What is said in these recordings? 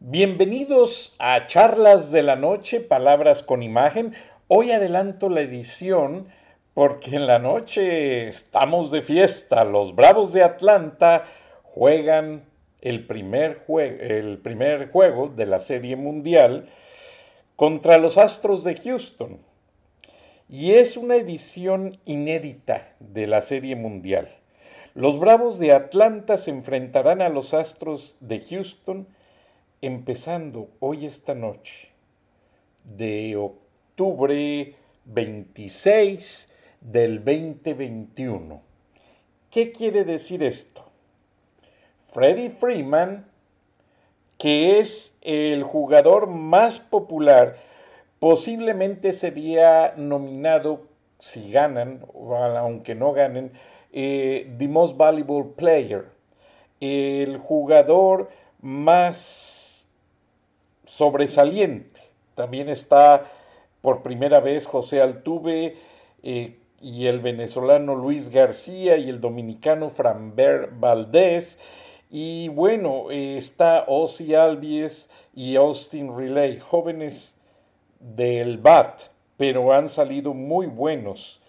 Bienvenidos a Charlas de la Noche, Palabras con Imagen. Hoy adelanto la edición porque en la noche estamos de fiesta. Los Bravos de Atlanta juegan el primer, el primer juego de la Serie Mundial contra los Astros de Houston. Y es una edición inédita de la Serie Mundial. Los Bravos de Atlanta se enfrentarán a los Astros de Houston empezando hoy esta noche de octubre 26 del 2021. ¿Qué quiere decir esto? Freddie Freeman, que es el jugador más popular, posiblemente sería nominado, si ganan, aunque no ganen, eh, The Most Valuable Player, el jugador más sobresaliente. También está por primera vez José Altuve eh, y el venezolano Luis García y el dominicano Framber Valdés. Y bueno, eh, está Ozzy Albies y Austin Relay, jóvenes del BAT, pero han salido muy buenos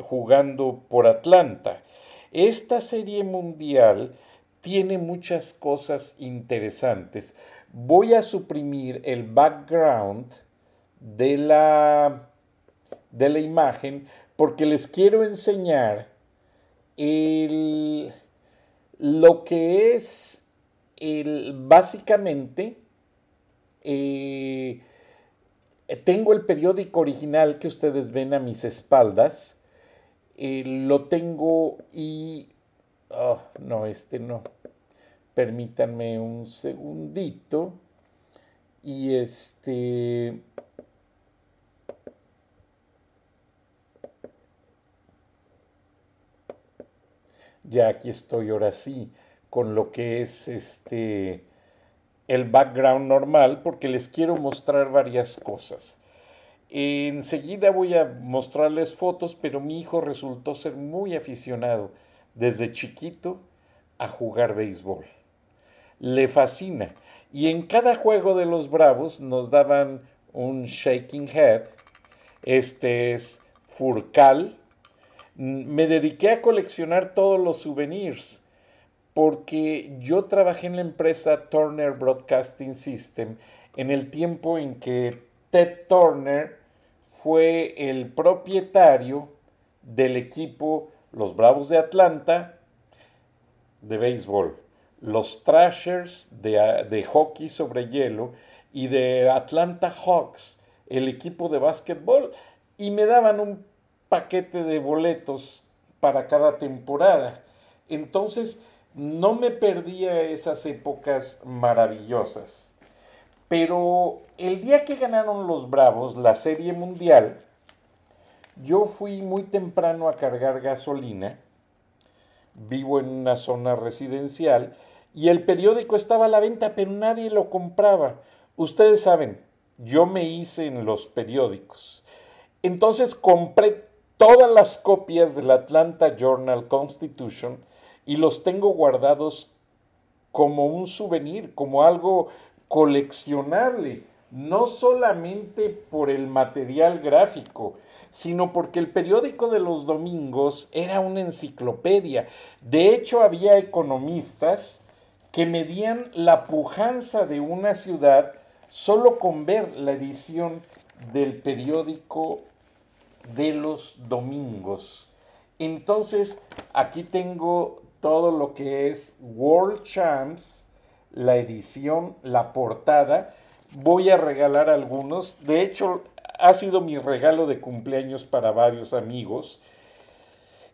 jugando por Atlanta. Esta serie mundial tiene muchas cosas interesantes. Voy a suprimir el background de la, de la imagen porque les quiero enseñar el, lo que es el, básicamente eh, tengo el periódico original que ustedes ven a mis espaldas eh, lo tengo y... Oh, no, este no. Permítanme un segundito. Y este... Ya aquí estoy ahora sí con lo que es este el background normal porque les quiero mostrar varias cosas. Enseguida voy a mostrarles fotos, pero mi hijo resultó ser muy aficionado desde chiquito a jugar béisbol. Le fascina. Y en cada juego de los Bravos nos daban un shaking head. Este es Furcal. Me dediqué a coleccionar todos los souvenirs porque yo trabajé en la empresa Turner Broadcasting System en el tiempo en que Ted Turner fue el propietario del equipo Los Bravos de Atlanta de béisbol, los Thrashers de, hockey sobre hielo y de Atlanta Hawks, el equipo de básquetbol, y me daban un paquete de boletos para cada temporada. Entonces, no me perdía esas épocas maravillosas. Pero el día que ganaron los Bravos la Serie Mundial, yo fui muy temprano a cargar gasolina, vivo en una zona residencial, y el periódico estaba a la venta, pero nadie lo compraba. Ustedes saben, yo me hice en los periódicos. Entonces compré todas las copias del Atlanta Journal Constitution y los tengo guardados como un souvenir, como algo coleccionable, no solamente por el material gráfico, sino porque el periódico de los domingos era una enciclopedia. De hecho, había economistas que medían la pujanza de una ciudad solo con ver la edición del periódico de los domingos. Entonces, aquí tengo todo lo que es World Champs, la edición, la portada. Voy a regalar algunos. De hecho, ha sido mi regalo de cumpleaños para varios amigos.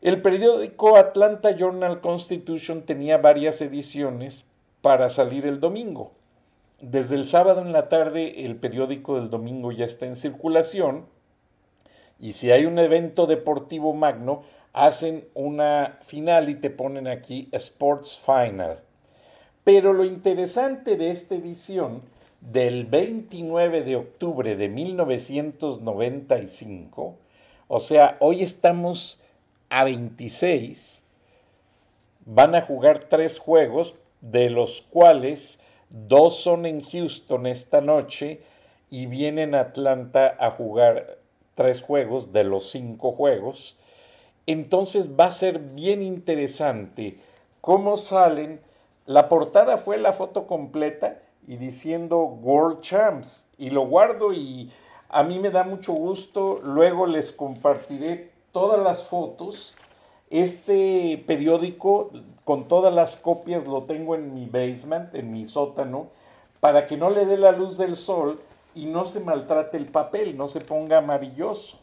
El periódico Atlanta Journal Constitution tenía varias ediciones para salir el domingo. Desde el sábado en la tarde el periódico del domingo ya está en circulación y si hay un evento deportivo magno, hacen una final y te ponen aquí Sports Final. Pero lo interesante de esta edición del 29 de octubre de 1995, o sea, hoy estamos a 26, van a jugar tres juegos, de los cuales dos son en Houston esta noche y vienen a Atlanta a jugar tres juegos de los cinco juegos. Entonces va a ser bien interesante cómo salen. La portada fue la foto completa y diciendo World Champs. Y lo guardo y a mí me da mucho gusto. Luego les compartiré todas las fotos. Este periódico con todas las copias lo tengo en mi basement, en mi sótano, para que no le dé la luz del sol y no se maltrate el papel, no se ponga amarilloso.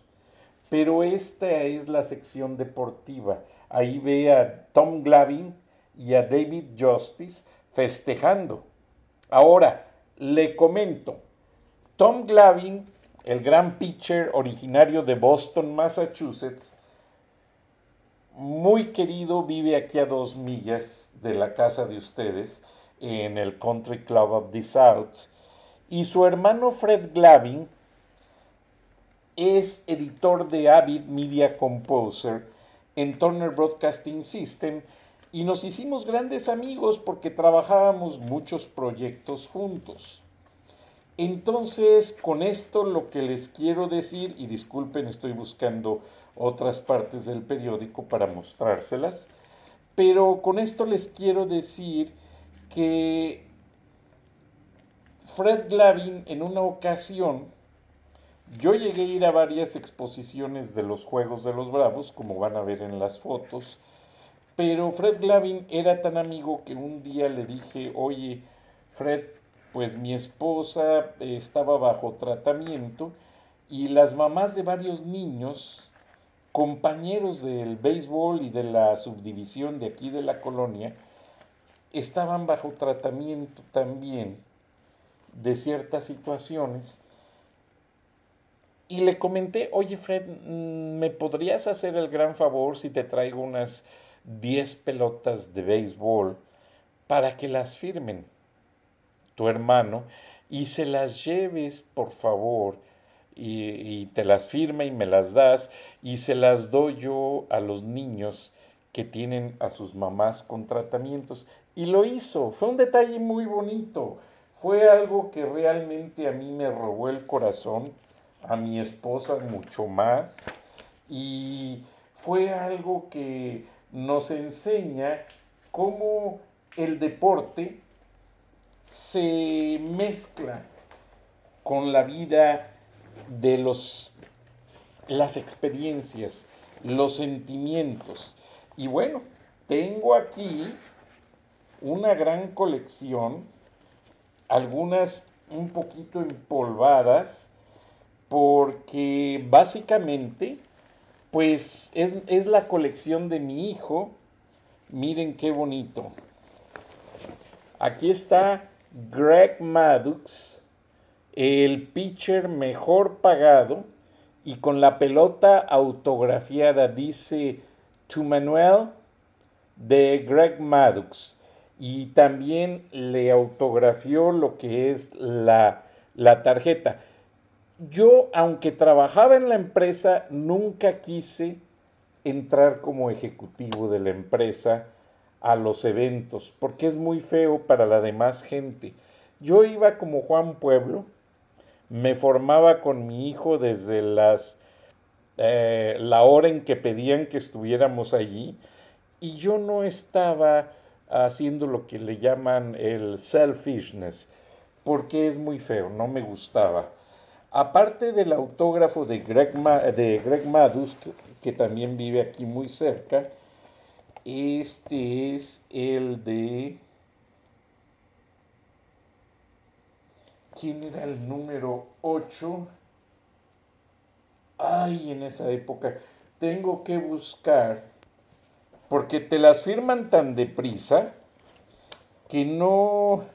Pero esta es la sección deportiva. Ahí ve a Tom Glavin y a David Justice festejando. Ahora, le comento, Tom Glavin, el gran pitcher originario de Boston, Massachusetts, muy querido, vive aquí a dos millas de la casa de ustedes, en el Country Club of the South. Y su hermano Fred Glavin es editor de Avid Media Composer en Turner Broadcasting System y nos hicimos grandes amigos porque trabajábamos muchos proyectos juntos. Entonces, con esto lo que les quiero decir, y disculpen, estoy buscando otras partes del periódico para mostrárselas, pero con esto les quiero decir que Fred Glavin en una ocasión, yo llegué a ir a varias exposiciones de los Juegos de los Bravos, como van a ver en las fotos, pero Fred Glavin era tan amigo que un día le dije, oye, Fred, pues mi esposa estaba bajo tratamiento y las mamás de varios niños, compañeros del béisbol y de la subdivisión de aquí de la colonia, estaban bajo tratamiento también de ciertas situaciones. Y le comenté, oye Fred, mm, ¿me podrías hacer el gran favor si te traigo unas 10 pelotas de béisbol para que las firmen? Tu hermano y se las lleves, por favor, y, te las firma y me las das y se las doy yo a los niños que tienen a sus mamás con tratamientos. Y lo hizo, fue un detalle muy bonito, fue algo que realmente a mí me robó el corazón, a mi esposa mucho más, y fue algo que nos enseña cómo el deporte se mezcla con la vida de los las experiencias, los sentimientos. Y bueno, tengo aquí una gran colección, algunas un poquito empolvadas, porque básicamente, pues es, es la colección de mi hijo. Miren qué bonito. Aquí está Greg Maddux, el pitcher mejor pagado, y con la pelota autografiada dice To Manuel de Greg Maddux. Y también le autografió lo que es la, la tarjeta. Yo, aunque trabajaba en la empresa, nunca quise entrar como ejecutivo de la empresa a los eventos, porque es muy feo para la demás gente. Yo iba como Juan Pueblo, me formaba con mi hijo desde las eh, la hora en que pedían que estuviéramos allí y yo no estaba haciendo lo que le llaman el selfishness, porque es muy feo, no me gustaba. Aparte del autógrafo de Greg, de Greg Madus, que también vive aquí muy cerca, este es el de... ¿Quién era el número 8? Ay, en esa época. Tengo que buscar, porque te las firman tan deprisa que no...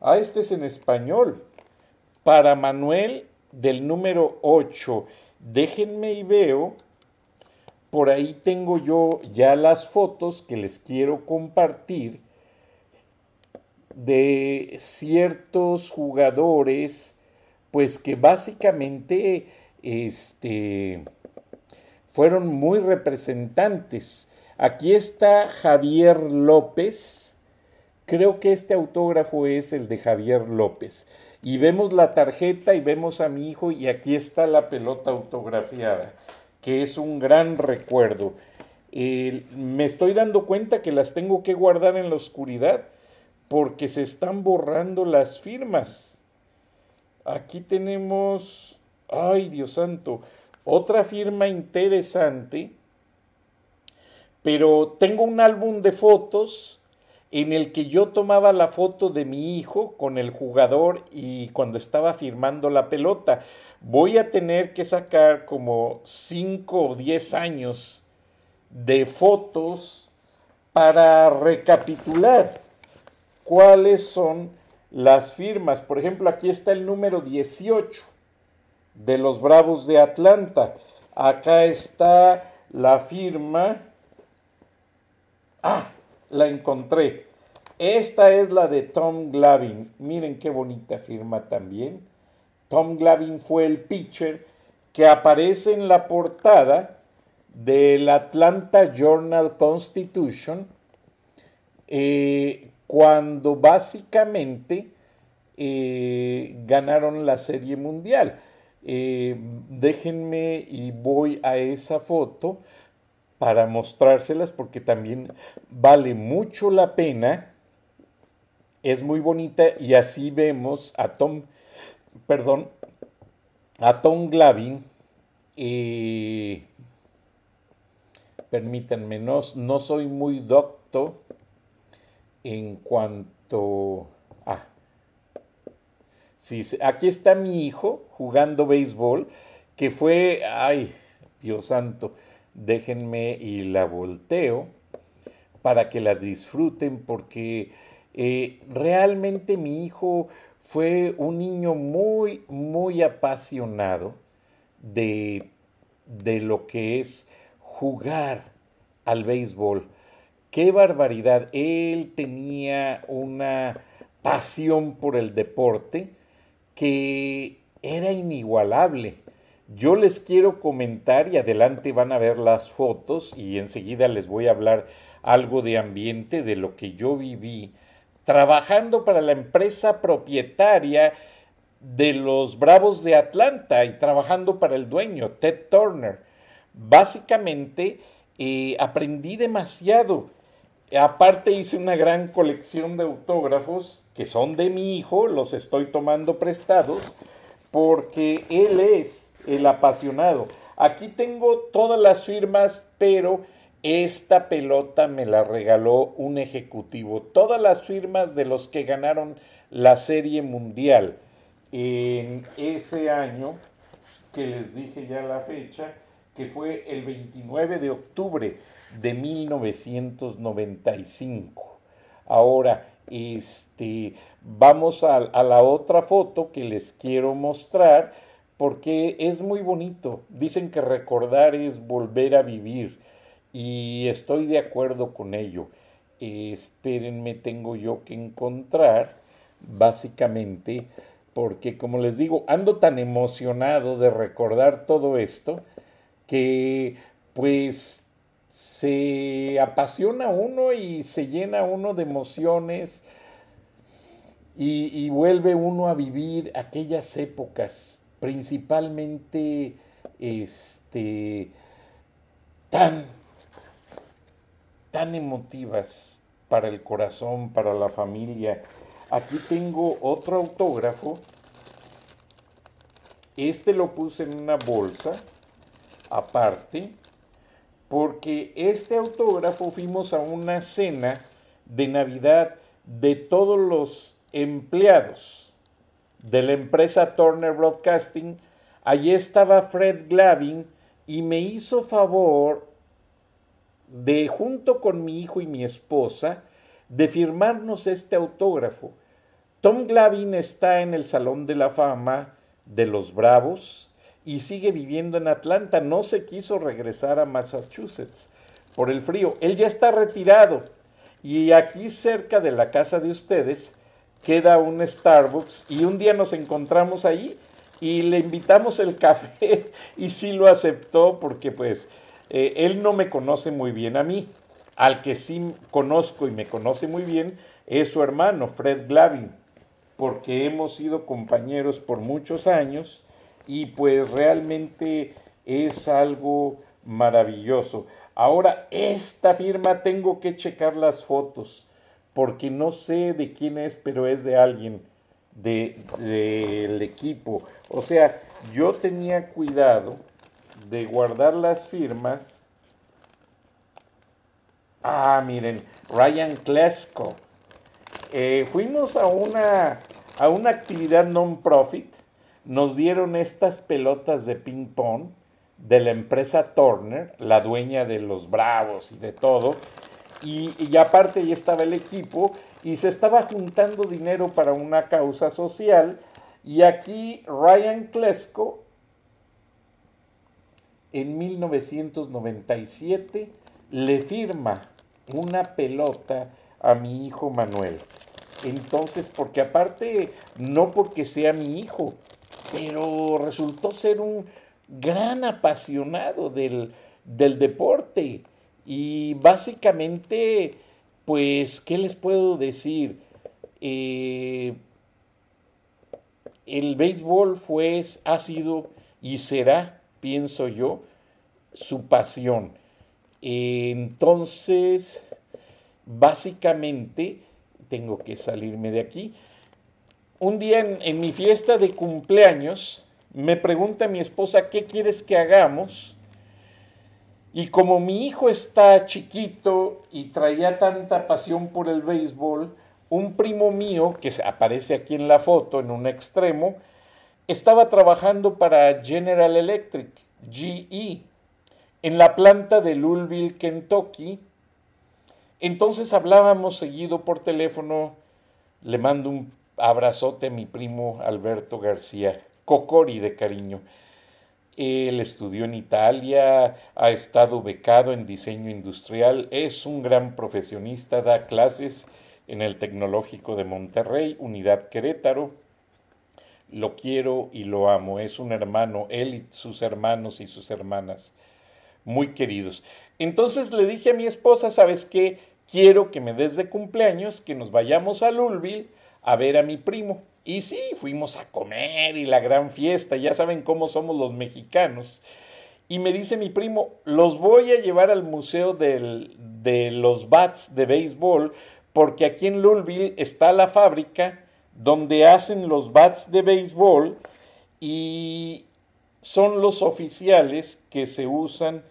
Ah, este es en español. Para Manuel del número 8. Déjenme y veo. Por ahí tengo yo ya las fotos que les quiero compartir de ciertos jugadores, pues que básicamente este, fueron muy representantes. Aquí está Javier López. Creo que este autógrafo es el de Javier López. Y vemos la tarjeta y vemos a mi hijo y aquí está la pelota autografiada, que es un gran recuerdo. me estoy dando cuenta que las tengo que guardar en la oscuridad porque se están borrando las firmas. Aquí tenemos, ay Dios santo, otra firma interesante, pero tengo un álbum de fotos en el que yo tomaba la foto de mi hijo con el jugador y cuando estaba firmando la pelota. Voy a tener que sacar como 5 o 10 años de fotos para recapitular cuáles son las firmas. Por ejemplo, aquí está el número 18 de los Bravos de Atlanta. Acá está la firma. Ah, la encontré. Esta es la de Tom Glavin. Miren qué bonita firma también. Tom Glavin fue el pitcher que aparece en la portada del Atlanta Journal Constitution eh, cuando básicamente eh, ganaron la Serie Mundial. Eh, déjenme y voy a esa foto para mostrárselas porque también vale mucho la pena. Es muy bonita y así vemos a Tom, perdón, a Tom Glavin. Eh, permítanme, no, no soy muy docto en cuanto a... Sí, aquí está mi hijo jugando béisbol, que fue, ay, Dios santo, déjenme y la volteo para que la disfruten porque eh, realmente mi hijo fue un niño muy, muy apasionado de, de lo que es jugar al béisbol qué barbaridad. Él tenía una pasión por el deporte que era inigualable. Yo les quiero comentar y adelante van a ver las fotos y enseguida les voy a hablar algo de ambiente, de lo que yo viví trabajando para la empresa propietaria de los Bravos de Atlanta y trabajando para el dueño, Ted Turner. Básicamente eh, aprendí demasiado Aparte hice una gran colección de autógrafos que son de mi hijo, los estoy tomando prestados porque él es el apasionado. Aquí tengo todas las firmas, pero esta pelota me la regaló un ejecutivo. Todas las firmas de los que ganaron la Serie Mundial en ese año, que les dije ya la fecha, que fue el 29 de octubre de 1995. Ahora, este, vamos a, a, la otra foto que les quiero mostrar porque es muy bonito. Dicen que recordar es volver a vivir y estoy de acuerdo con ello. espérenme, tengo yo que encontrar básicamente porque como les digo, ando tan emocionado de recordar todo esto que pues se apasiona uno y se llena uno de emociones y, vuelve uno a vivir aquellas épocas, principalmente este, tan, tan emotivas, para el corazón, para la familia. Aquí tengo otro autógrafo. Este lo puse en una bolsa aparte porque este autógrafo fuimos a una cena de Navidad de todos los empleados de la empresa Turner Broadcasting. Allí estaba Fred Glavin y me hizo favor de, junto con mi hijo y mi esposa, de firmarnos este autógrafo. Tom Glavin está en el Salón de la Fama de los Bravos y sigue viviendo en Atlanta. No se quiso regresar a Massachusetts por el frío. Él ya está retirado. Y aquí cerca de la casa de ustedes queda un Starbucks y un día nos encontramos ahí y le invitamos el café y sí lo aceptó porque pues eh, él no me conoce muy bien a mí. Al que sí conozco y me conoce muy bien es su hermano, Fred Glavin, porque hemos sido compañeros por muchos años y pues realmente es algo maravilloso. Ahora, esta firma tengo que checar las fotos porque no sé de quién es, pero es de alguien del equipo. O sea, yo tenía cuidado de guardar las firmas. Ah, miren, Ryan Klesko. Eh, fuimos a una, a una actividad non-profit. Nos dieron estas pelotas de ping-pong de la empresa Turner, la dueña de los Bravos y de todo. Y, aparte ya estaba el equipo y se estaba juntando dinero para una causa social. Y aquí Ryan Klesko en 1997 le firma una pelota a mi hijo Manuel. Entonces, porque aparte, no porque sea mi hijo, pero resultó ser un gran apasionado del, deporte. Y básicamente, pues, ¿qué les puedo decir? Eh, el béisbol fue, ha sido y será, pienso yo, su pasión. Entonces, básicamente, tengo que salirme de aquí. Un día en, en mi fiesta de cumpleaños, me pregunta mi esposa, ¿qué quieres que hagamos? Y como mi hijo está chiquito y traía tanta pasión por el béisbol, un primo mío, que aparece aquí en la foto en un extremo, estaba trabajando para General Electric, GE, en la planta de Louisville, Kentucky. Entonces hablábamos seguido por teléfono, le mando un abrazote a mi primo Alberto García, Cocori de cariño. Él estudió en Italia, ha estado becado en diseño industrial, es un gran profesionista, da clases en el Tecnológico de Monterrey, Unidad Querétaro. Lo quiero y lo amo. Es un hermano, él y sus hermanos y sus hermanas, muy queridos. Entonces le dije a mi esposa, ¿sabes qué? Quiero que me des de cumpleaños, que nos vayamos a Louisville a ver a mi primo. Y sí, fuimos a comer y la gran fiesta, ya saben cómo somos los mexicanos. Y me dice mi primo, los voy a llevar al museo de los bats de béisbol porque aquí en Louisville está la fábrica donde hacen los bats de béisbol y son los oficiales que se usan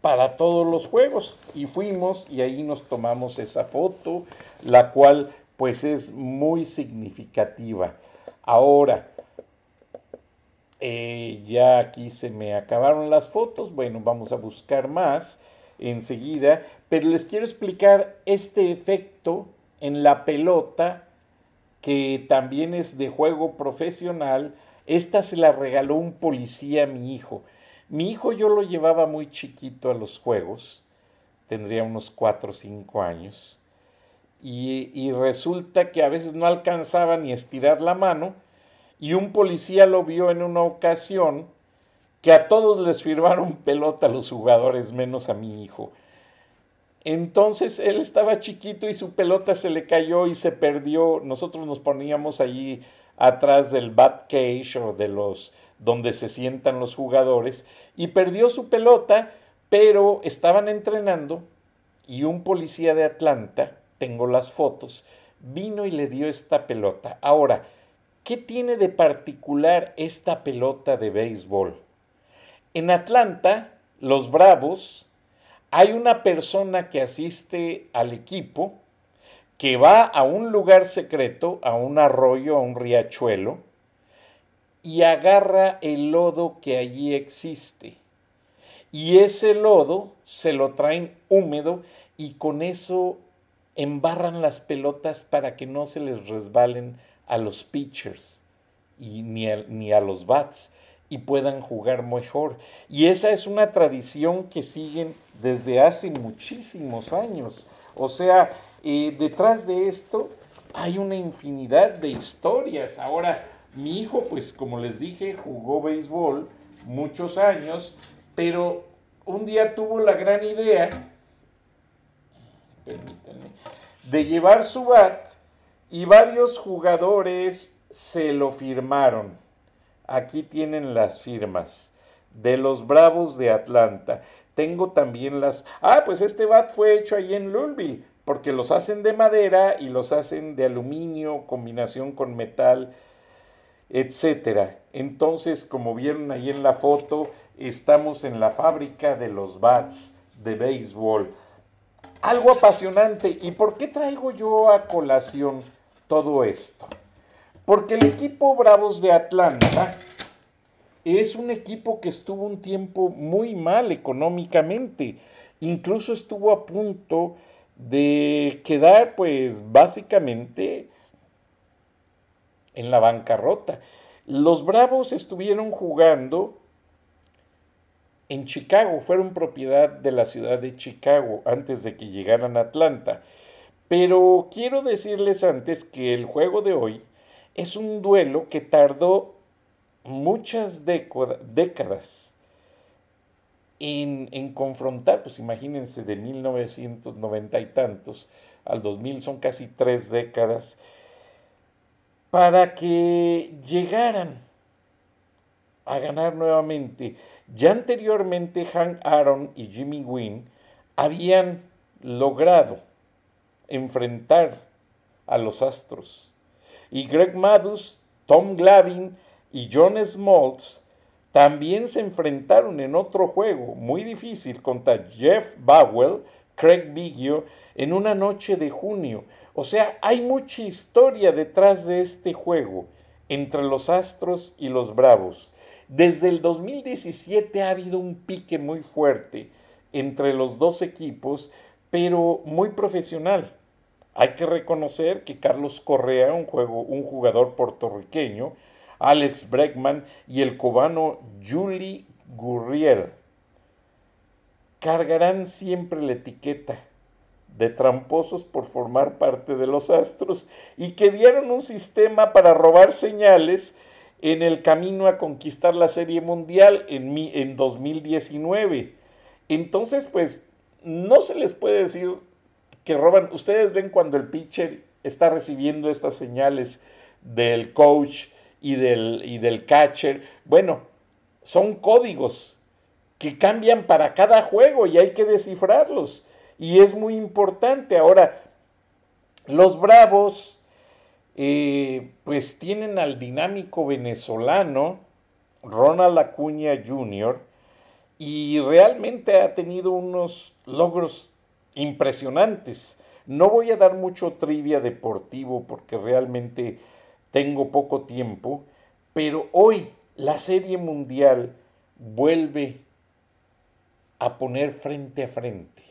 para todos los juegos. Y fuimos y ahí nos tomamos esa foto, la cual pues es muy significativa. Ahora, eh, ya aquí se me acabaron las fotos, bueno, vamos a buscar más enseguida, pero les quiero explicar este efecto en la pelota que también es de juego profesional. Esta se la regaló un policía a mi hijo. Mi hijo yo lo llevaba muy chiquito a los juegos, tendría unos 4 o 5 años, y, resulta que a veces no alcanzaba ni estirar la mano, y un policía lo vio en una ocasión que a todos les firmaron pelota los jugadores, menos a mi hijo. Entonces él estaba chiquito y su pelota se le cayó y se perdió. Nosotros nos poníamos allí atrás del bat cage o de los donde se sientan los jugadores y perdió su pelota, pero estaban entrenando y un policía de Atlanta tengo las fotos, vino y le dio esta pelota. Ahora, ¿qué tiene de particular esta pelota de béisbol? En Atlanta, los Bravos, hay una persona que asiste al equipo, que va a un lugar secreto, a un arroyo, a un riachuelo, y agarra el lodo que allí existe. Y ese lodo se lo traen húmedo y con eso embarran las pelotas para que no se les resbalen a los pitchers y ni a, ni a los bats y puedan jugar mejor. Y esa es una tradición que siguen desde hace muchísimos años. O sea, eh, detrás de esto hay una infinidad de historias. Ahora, mi hijo, pues como les dije, jugó béisbol muchos años, pero un día tuvo la gran idea, permítanme, de llevar su bat y varios jugadores se lo firmaron. Aquí tienen las firmas de los Bravos de Atlanta. Tengo también las... Ah, pues este bat fue hecho ahí en Louisville, porque los hacen de madera y los hacen de aluminio, combinación con metal, etcétera. Entonces, como vieron ahí en la foto, estamos en la fábrica de los bats de béisbol. Algo apasionante. ¿Y por qué traigo yo a colación todo esto? Porque el equipo Bravos de Atlanta es un equipo que estuvo un tiempo muy mal económicamente. Incluso estuvo a punto de quedar pues básicamente en la bancarrota. Los Bravos estuvieron jugando en Chicago, fueron propiedad de la ciudad de Chicago antes de que llegaran a Atlanta. Pero quiero decirles antes que el juego de hoy es un duelo que tardó muchas décadas en, en, confrontar, pues imagínense, de 1990 y tantos al 2000 son casi tres décadas, para que llegaran a ganar nuevamente. Ya anteriormente Hank Aaron y Jimmy Wynn habían logrado enfrentar a los Astros. Y Greg Maddux, Tom Glavine y John Smoltz también se enfrentaron en otro juego muy difícil contra Jeff Bowell, Craig Biggio, en una noche de junio. O sea, hay mucha historia detrás de este juego entre los Astros y los Bravos. Desde el 2017 ha habido un pique muy fuerte entre los dos equipos, pero muy profesional. Hay que reconocer que Carlos Correa, un, juego, un jugador puertorriqueño, Alex Bregman y el cubano Julie Gurriel cargarán siempre la etiqueta de tramposos por formar parte de los astros y que dieron un sistema para robar señales en el camino a conquistar la Serie Mundial en, en 2019. Entonces, pues, no se les puede decir que roban. Ustedes ven cuando el pitcher está recibiendo estas señales del coach y del, y del catcher. Bueno, son códigos que cambian para cada juego y hay que descifrarlos. Y es muy importante. Ahora, los Bravos, eh, pues tienen al dinámico venezolano Ronald Acuña Jr. y realmente ha tenido unos logros impresionantes. No voy a dar mucho trivia deportivo porque realmente tengo poco tiempo, pero hoy la Serie Mundial vuelve a poner frente a frente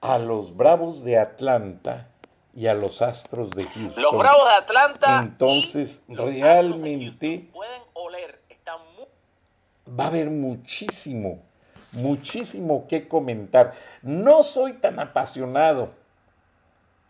a los Bravos de Atlanta y a los Astros de Houston. Los Bravos de Atlanta. Entonces, realmente pueden oler, va a haber muchísimo, muchísimo que comentar. No soy tan apasionado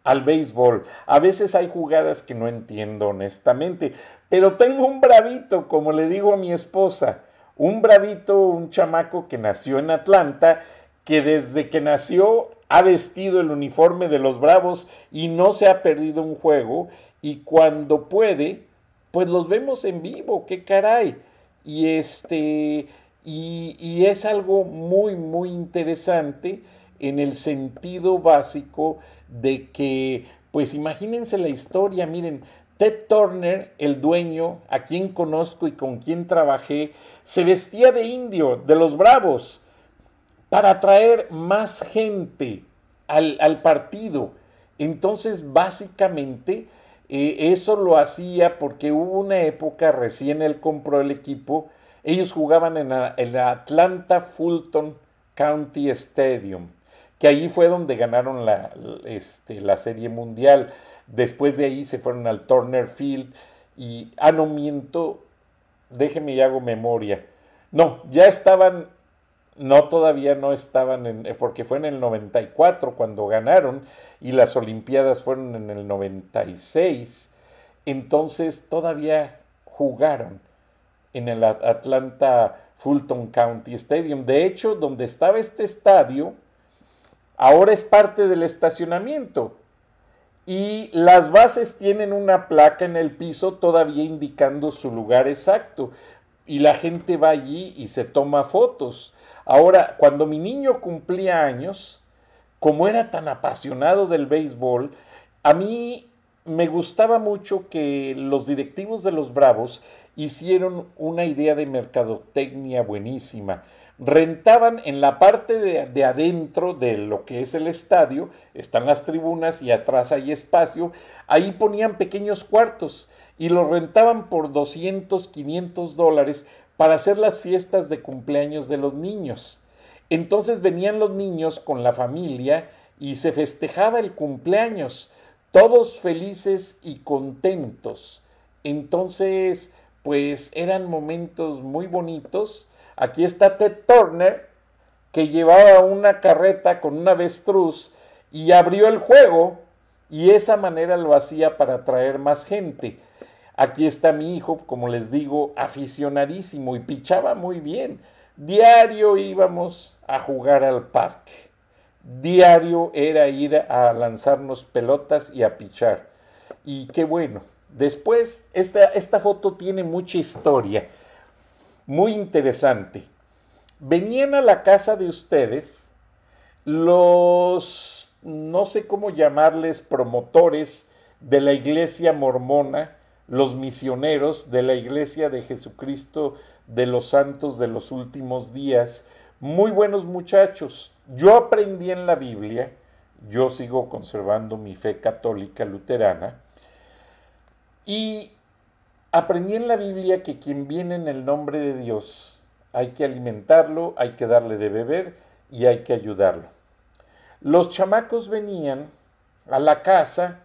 al béisbol. A veces hay jugadas que no entiendo honestamente, pero tengo un bravito, como le digo a mi esposa, un bravito, un chamaco que nació en Atlanta, que desde que nació ha vestido el uniforme de los Bravos y no se ha perdido un juego y cuando puede, pues los vemos en vivo, qué caray. Y este y, es algo muy muy interesante en el sentido básico de que, pues imagínense la historia, miren, Ted Turner, el dueño, a quien conozco y con quien trabajé, se vestía de indio, de los bravos, para atraer más gente al, al partido. Entonces, básicamente, eh, eso lo hacía porque hubo una época, recién él compró el equipo, ellos jugaban en el Atlanta Fulton County Stadium, que ahí fue donde ganaron la, este, la Serie Mundial. Después de ahí se fueron al Turner Field y, ah, no miento, déjeme y hago memoria. No, ya estaban no todavía no estaban en, eh, porque fue en el 94 cuando ganaron y las Olimpiadas fueron en el 96, entonces todavía jugaron en el Atlanta Fulton County Stadium. De hecho, donde estaba este estadio, ahora es parte del estacionamiento. Y las bases tienen una placa en el piso todavía indicando su lugar exacto. Y la gente va allí y se toma fotos. Ahora, cuando mi niño cumplía años, como era tan apasionado del béisbol, a mí me gustaba mucho que los directivos de los Bravos hicieron una idea de mercadotecnia buenísima. Rentaban en la parte de, de, adentro de lo que es el estadio, están las tribunas y atrás hay espacio, ahí ponían pequeños cuartos y los rentaban por 200, 500 dólares para hacer las fiestas de cumpleaños de los niños. Entonces venían los niños con la familia y se festejaba el cumpleaños, todos felices y contentos. Entonces, pues eran momentos muy bonitos. Aquí está Ted Turner, que llevaba una carreta con una avestruz y abrió el juego y esa manera lo hacía para atraer más gente. Aquí está mi hijo, como les digo, aficionadísimo y pichaba muy bien. Diario íbamos a jugar al parque. Diario era ir a lanzarnos pelotas y a pichar. Y qué bueno. Después, esta, esta foto tiene mucha historia. Muy interesante. Venían a la casa de ustedes los, no sé cómo llamarles, promotores de la iglesia mormona los misioneros de la Iglesia de Jesucristo de los Santos de los Últimos Días. Muy buenos muchachos. Yo aprendí en la Biblia, yo sigo conservando mi fe católica luterana, y aprendí en la Biblia que quien viene en el nombre de Dios hay que alimentarlo, hay que darle de beber y hay que ayudarlo. Los chamacos venían a la casa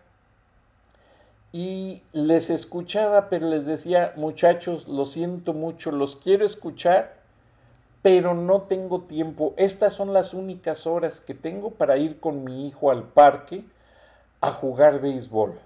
y les escuchaba, pero les decía, muchachos, lo siento mucho, los quiero escuchar, pero no tengo tiempo. Estas son las únicas horas que tengo para ir con mi hijo al parque a jugar béisbol.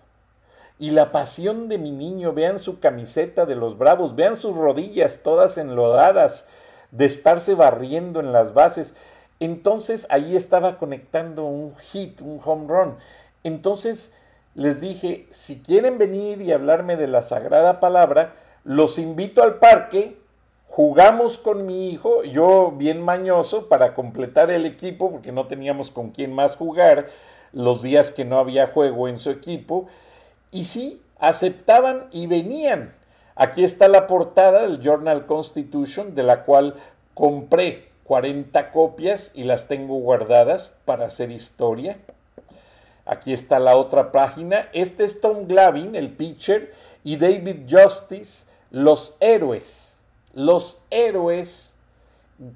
Y la pasión de mi niño, vean su camiseta de los bravos, vean sus rodillas todas enlodadas de estarse barriendo en las bases. Entonces ahí estaba conectando un hit, un home run. Entonces les dije, si quieren venir y hablarme de la sagrada palabra, los invito al parque, jugamos con mi hijo, yo bien mañoso para completar el equipo, porque no teníamos con quién más jugar los días que no había juego en su equipo, y sí, aceptaban y venían. Aquí está la portada del Journal Constitution, de la cual compré 40 copias y las tengo guardadas para hacer historia. Aquí está la otra página. Este es Tom Glavin, el pitcher, y David Justice, los héroes. Los héroes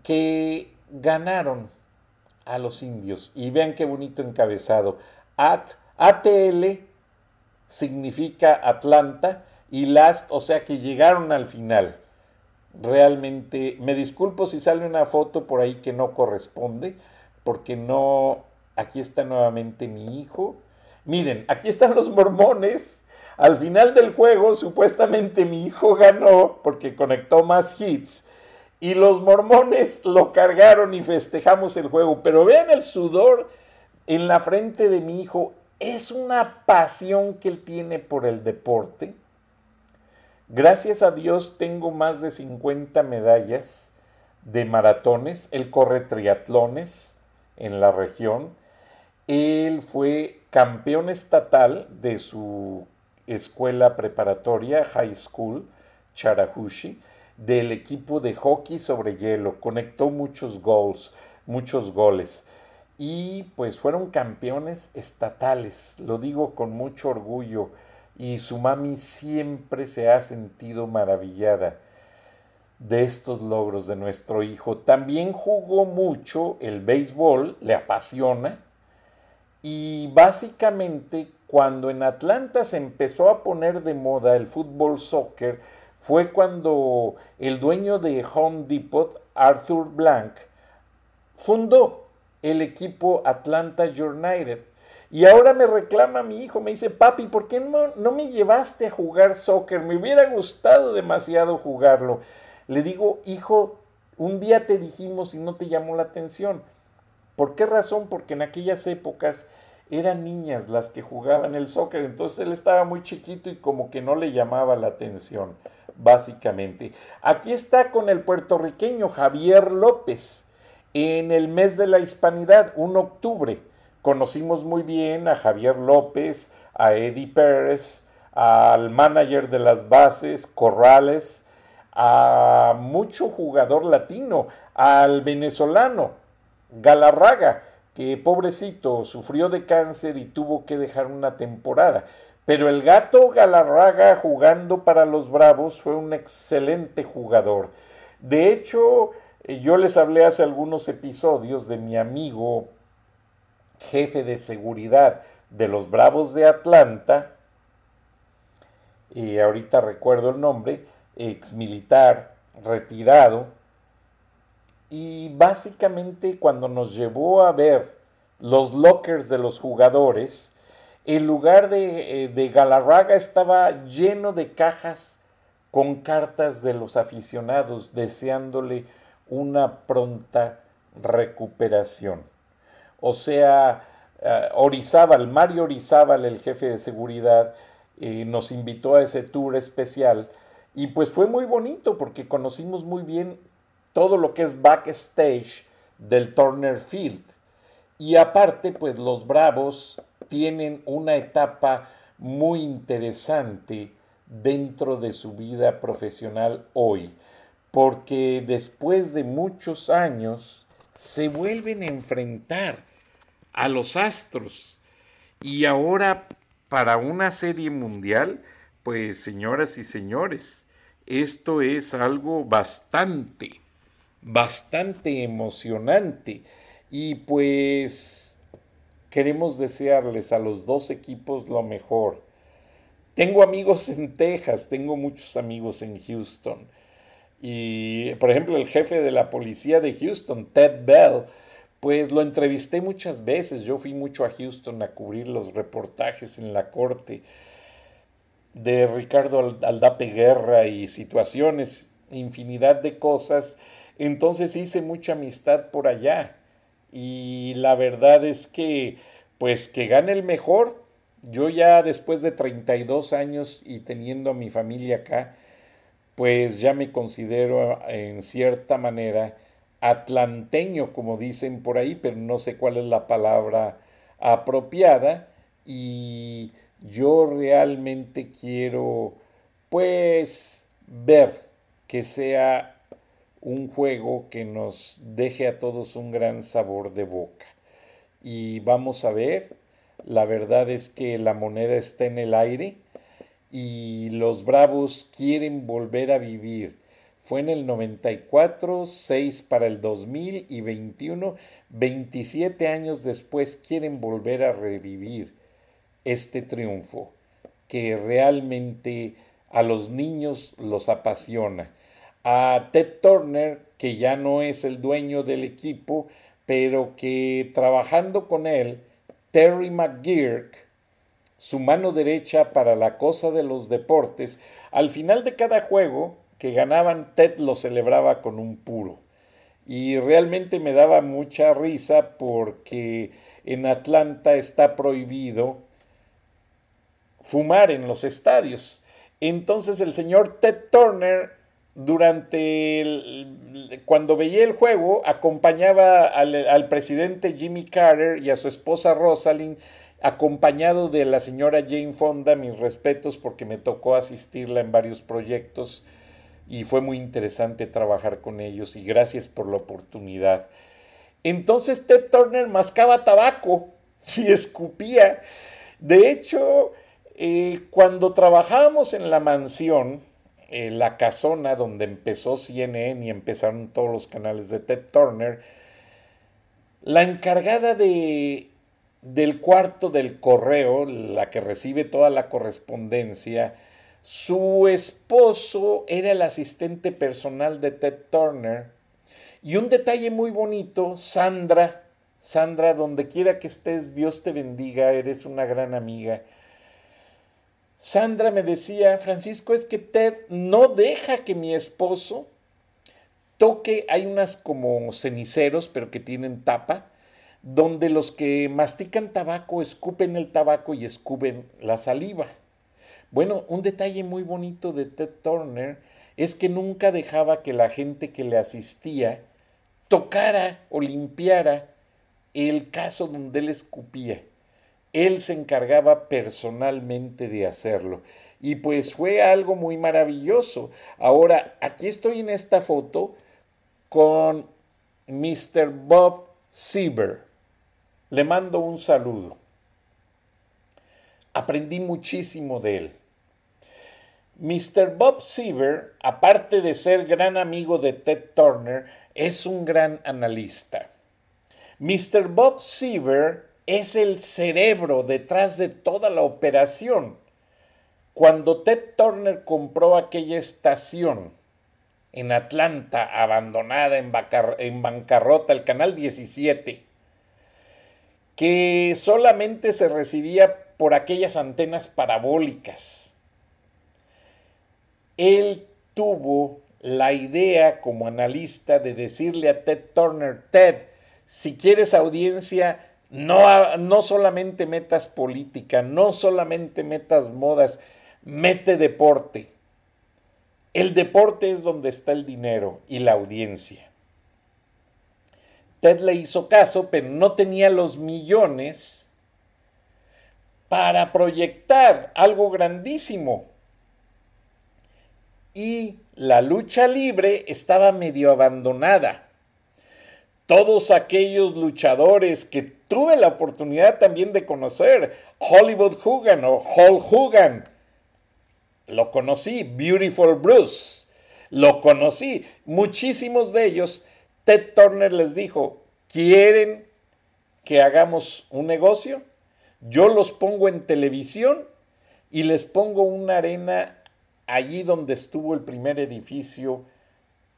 que ganaron a los indios. Y vean qué bonito encabezado. At, ATL significa Atlanta y last, o sea que llegaron al final. Realmente, me disculpo si sale una foto por ahí que no corresponde, porque no, Aquí está nuevamente mi hijo. Miren, aquí están los mormones. Al final del juego, supuestamente mi hijo ganó porque conectó más hits. Y los mormones lo cargaron y festejamos el juego. Pero vean el sudor en la frente de mi hijo. Es una pasión que él tiene por el deporte. Gracias a Dios tengo más de 50 medallas de maratones. Él corre triatlones en la región. Él fue campeón estatal de su escuela preparatoria, high school, Charahushi, del equipo de hockey sobre hielo. Conectó muchos goals, muchos goles. Y pues fueron campeones estatales, lo digo con mucho orgullo. Y su mami siempre se ha sentido maravillada de estos logros de nuestro hijo. También jugó mucho el béisbol, le apasiona. Y básicamente cuando en Atlanta se empezó a poner de moda el fútbol soccer, fue cuando el dueño de Home Depot, Arthur Blank, fundó el equipo Atlanta United. Y ahora me reclama mi hijo, me dice, papi, ¿por qué no, no me llevaste a jugar soccer? Me hubiera gustado demasiado jugarlo. Le digo, hijo, un día te dijimos y no te llamó la atención. ¿Por qué razón? Porque en aquellas épocas eran niñas las que jugaban el soccer, entonces él estaba muy chiquito y como que no le llamaba la atención, básicamente. Aquí está con el puertorriqueño Javier López, en el mes de la hispanidad, un octubre. Conocimos muy bien a Javier López, a Eddie Pérez, al manager de las bases, Corrales, a mucho jugador latino, al venezolano, Galarraga, que pobrecito sufrió de cáncer y tuvo que dejar una temporada. Pero el gato Galarraga jugando para los Bravos fue un excelente jugador. De hecho, eh, yo les hablé hace algunos episodios de mi amigo jefe de seguridad de los Bravos de Atlanta, y ahorita recuerdo el nombre, ex militar, retirado, y básicamente cuando nos llevó a ver los lockers de los jugadores, el lugar de, eh, de Galarraga estaba lleno de cajas con cartas de los aficionados deseándole una pronta recuperación. O sea, uh, Orizábal, Mario Orizábal, el jefe de seguridad, eh, nos invitó a ese tour especial y pues fue muy bonito porque conocimos muy bien todo lo que es backstage del Turner Field. Y aparte, pues los Bravos tienen una etapa muy interesante dentro de su vida profesional hoy, porque después de muchos años se vuelven a enfrentar a los Astros. Y ahora para una serie mundial, pues señoras y señores, esto es algo bastante, bastante emocionante. Y pues queremos desearles a los dos equipos lo mejor. Tengo amigos en Texas, tengo muchos amigos en Houston. Y por ejemplo, el jefe de la policía de Houston, Ted Bell, pues lo entrevisté muchas veces. Yo fui mucho a Houston a cubrir los reportajes en la corte de Ricardo Aldape Guerra y situaciones, infinidad de cosas. Entonces hice mucha amistad por allá. Y la verdad es que, pues que gane el mejor. Yo ya después de 32 años y teniendo a mi familia acá, pues ya me considero en cierta manera atlanteño, como dicen por ahí, pero no sé cuál es la palabra apropiada. Y yo realmente quiero, pues, ver que sea un juego que nos deje a todos un gran sabor de boca. Y vamos a ver, la verdad es que la moneda está en el aire y los Bravos quieren volver a vivir. Fue en el 94, 6 para el 2000 y 21, 27 años después quieren volver a revivir este triunfo que realmente a los niños los apasiona. A Ted Turner, que ya no es el dueño del equipo, pero que trabajando con él, Terry McGurk, su mano derecha para la cosa de los deportes, al final de cada juego que ganaban, Ted lo celebraba con un puro. Y realmente me daba mucha risa porque en Atlanta está prohibido fumar en los estadios. Entonces el señor Ted Turner durante cuando veía el juego, acompañaba al, al, presidente Jimmy Carter y a su esposa Rosalind, acompañado de la señora Jane Fonda, mis respetos porque me tocó asistirla en varios proyectos y fue muy interesante trabajar con ellos y gracias por la oportunidad. Entonces Ted Turner mascaba tabaco y escupía. De hecho, eh, cuando trabajábamos en la mansión, eh, la casona donde empezó CNN y empezaron todos los canales de Ted Turner, la encargada de, del cuarto del correo, la que recibe toda la correspondencia, su esposo era el asistente personal de Ted Turner. Y un detalle muy bonito, Sandra, Sandra, donde quiera que estés, Dios te bendiga, eres una gran amiga. Sandra me decía, Francisco, es que Ted no deja que mi esposo toque, hay unas como ceniceros, pero que tienen tapa, donde los que mastican tabaco escupen el tabaco y escupen la saliva. Bueno, un detalle muy bonito de Ted Turner es que nunca dejaba que la gente que le asistía tocara o limpiara el caso donde él escupía. Él se encargaba personalmente de hacerlo. Y pues fue algo muy maravilloso. Ahora, aquí estoy en esta foto con Mr. Bob Sieber. Le mando un saludo. Aprendí muchísimo de él. Mr. Bob Sieber, aparte de ser gran amigo de Ted Turner, es un gran analista. Mr. Bob Sieber es el cerebro detrás de toda la operación. Cuando Ted Turner compró aquella estación en Atlanta, abandonada en, bancarrota, el Canal 17, que solamente se recibía por aquellas antenas parabólicas, él tuvo la idea como analista de decirle a Ted Turner, Ted, si quieres audiencia, no, no solamente metas política, no solamente metas modas, mete deporte. El deporte es donde está el dinero y la audiencia. Ted le hizo caso, pero no tenía los millones para proyectar algo grandísimo. Y la lucha libre estaba medio abandonada todos aquellos luchadores que tuve la oportunidad también de conocer, Hollywood Hogan o Hulk Hogan, lo conocí, Beautiful Bruce, lo conocí, muchísimos de ellos, Ted Turner les dijo, ¿quieren que hagamos un negocio? Yo los pongo en televisión y les pongo una arena allí donde estuvo el primer edificio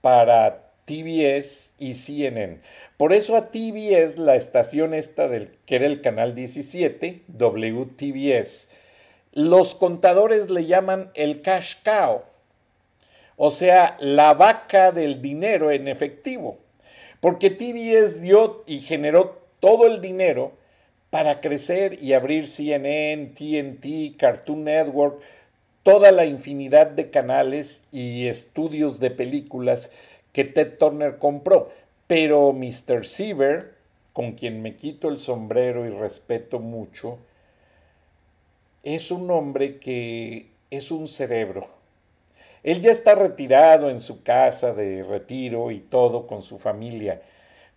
para TBS y CNN. Por eso a TBS, la estación esta del que era el canal 17, WTBS, los contadores le llaman el cash cow, o sea, la vaca del dinero en efectivo, porque TBS dio y generó todo el dinero para crecer y abrir CNN, TNT, Cartoon Network, toda la infinidad de canales y estudios de películas que Ted Turner compró. Pero Mr. Siever, con quien me quito el sombrero y respeto mucho, es un hombre que es un cerebro. Él ya está retirado en su casa de retiro y todo con su familia,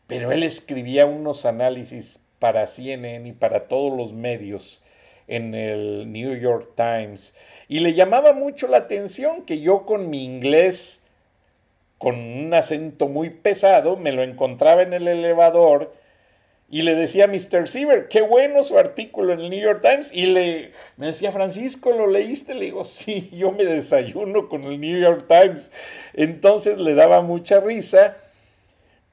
pero él escribía unos análisis para CNN y para todos los medios en el New York Times y le llamaba mucho la atención que yo con mi inglés con un acento muy pesado, me lo encontraba en el elevador y le decía a Mr. Siever, qué bueno su artículo en el New York Times. Y le, me decía, Francisco, ¿lo leíste? Le digo, sí, yo me desayuno con el New York Times. Entonces le daba mucha risa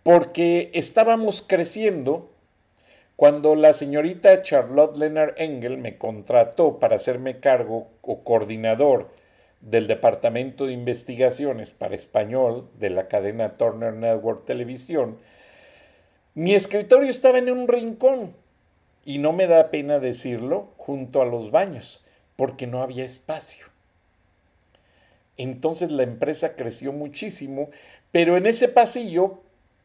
porque estábamos creciendo cuando la señorita Charlotte Leonard Engel me contrató para hacerme cargo o coordinador del Departamento de Investigaciones para Español de la cadena Turner Network Televisión, mi escritorio estaba en un rincón y no me da pena decirlo junto a los baños, porque no había espacio. Entonces la empresa creció muchísimo, pero en ese pasillo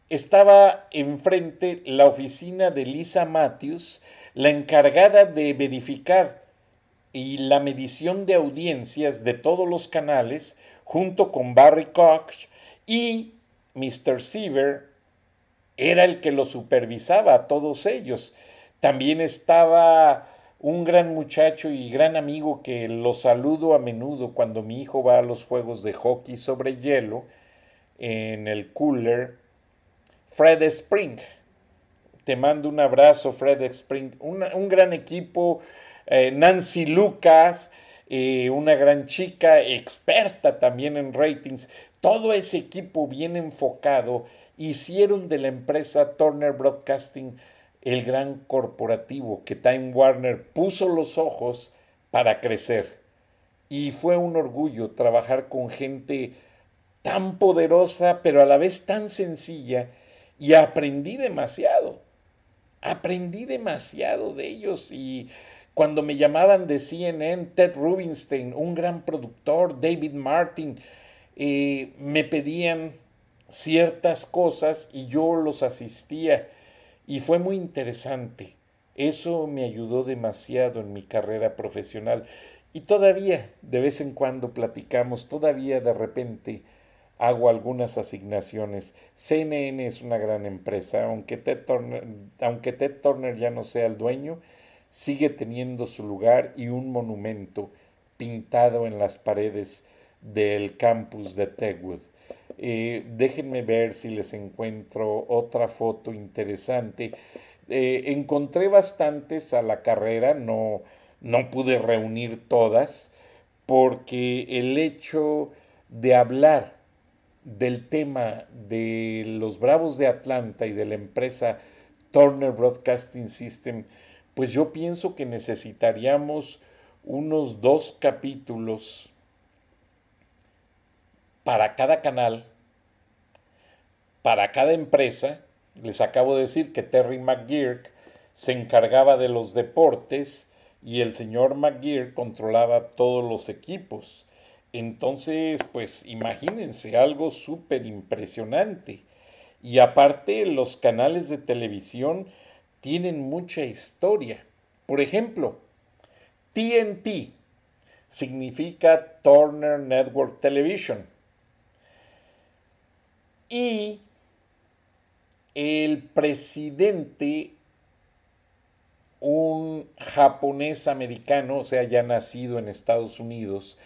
estaba enfrente la oficina de Lisa Matthews, la encargada de verificar y la medición de audiencias de todos los canales, junto con Barry Koch y Mr. Siever, era el que lo supervisaba a todos ellos. También estaba un gran muchacho y gran amigo que lo saludo a menudo cuando mi hijo va a los juegos de hockey sobre hielo en el cooler, Fred Spring. Te mando un abrazo, Fred Spring. un gran equipo, eh, Nancy Lucas, eh, una gran chica, experta también en ratings. Todo ese equipo bien enfocado hicieron de la empresa Turner Broadcasting el gran corporativo que Time Warner puso los ojos para crecer. Y fue un orgullo trabajar con gente tan poderosa, pero a la vez tan sencilla, y aprendí demasiado. Aprendí demasiado de ellos y cuando me llamaban de CNN, Ted Rubinstein, un gran productor, David Martin, eh, me pedían ciertas cosas y yo los asistía y fue muy interesante. Eso me ayudó demasiado en mi carrera profesional. Y todavía, de vez en cuando platicamos, todavía de repente hago algunas asignaciones. CNN es una gran empresa, aunque aunque Ted Turner ya no sea el dueño, sigue teniendo su lugar y un monumento pintado en las paredes del campus de Tegwood. Eh, déjenme ver si les encuentro otra foto interesante. Eh, encontré bastantes a la carrera, no, no pude reunir todas, porque el hecho de hablar del tema de los Bravos de Atlanta y de la empresa Turner Broadcasting System, pues yo pienso que necesitaríamos unos dos capítulos para cada canal, para cada empresa. Les acabo de decir que Terry McGear se encargaba de los deportes y el señor McGear controlaba todos los equipos. Entonces, pues imagínense algo súper impresionante. Y aparte, los canales de televisión tienen mucha historia. Por ejemplo, TNT significa Turner Network Television y el presidente, un japonés americano, o sea, ya nacido en Estados Unidos,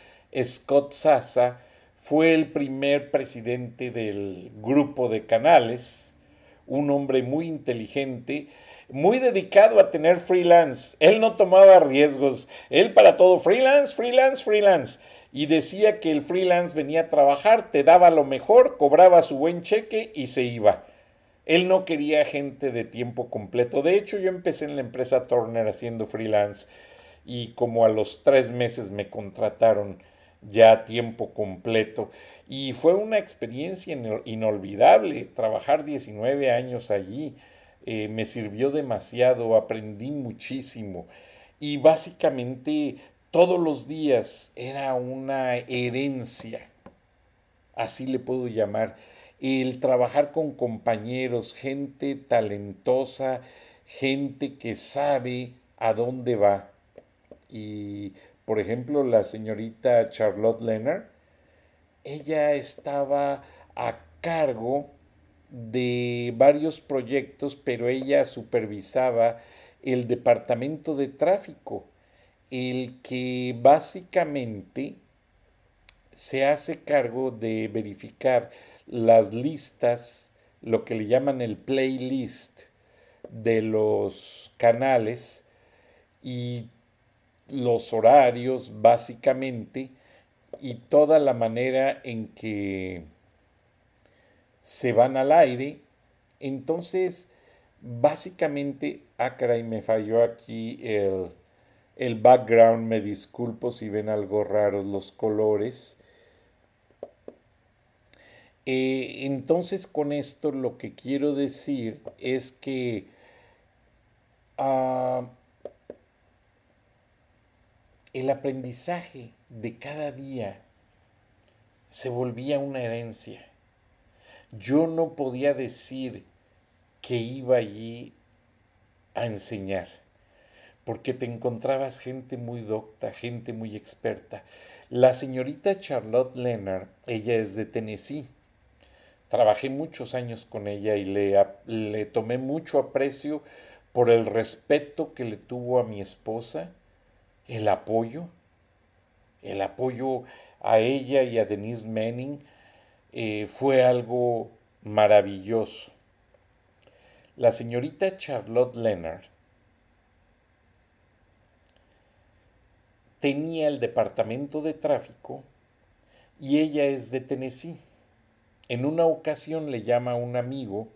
Scott Sasa, fue el primer presidente del grupo de canales, un hombre muy inteligente, muy dedicado a tener freelance. Él no tomaba riesgos, él para todo freelance, freelance, freelance y decía que el freelance venía a trabajar, te daba lo mejor, cobraba su buen cheque y se iba. Él no quería gente de tiempo completo. De hecho, yo empecé en la empresa Turner haciendo freelance y como a los tres meses me contrataron ya a tiempo completo. Y fue una experiencia inolvidable. Trabajar 19 años allí eh, me sirvió demasiado, aprendí muchísimo. Y básicamente todos los días era una herencia, así le puedo llamar, el trabajar con compañeros, gente talentosa, gente que sabe a dónde va. Y, por ejemplo, la señorita Charlotte Leonard, ella estaba a cargo de varios proyectos, pero ella supervisaba el departamento de tráfico el que básicamente se hace cargo de verificar las listas, lo que le llaman el playlist de los canales y los horarios básicamente y toda la manera en que se van al aire. Entonces, básicamente, ah, caray, me falló aquí el, el background, me disculpo si ven algo raros los colores. Eh, entonces con esto lo que quiero decir es que ah, el aprendizaje de cada día se volvía una herencia. Yo no podía decir que iba allí a enseñar, porque te encontrabas gente muy docta, gente muy experta. La señorita Charlotte Leonard, ella es de Tennessee. Trabajé muchos años con ella y le, le tomé mucho aprecio por el respeto que le tuvo a mi esposa, el apoyo, el apoyo a ella y a Denise Manning eh, fue algo maravilloso. La señorita Charlotte Leonard tenía el departamento de tráfico y ella es de Tennessee. En una ocasión le llama a un amigo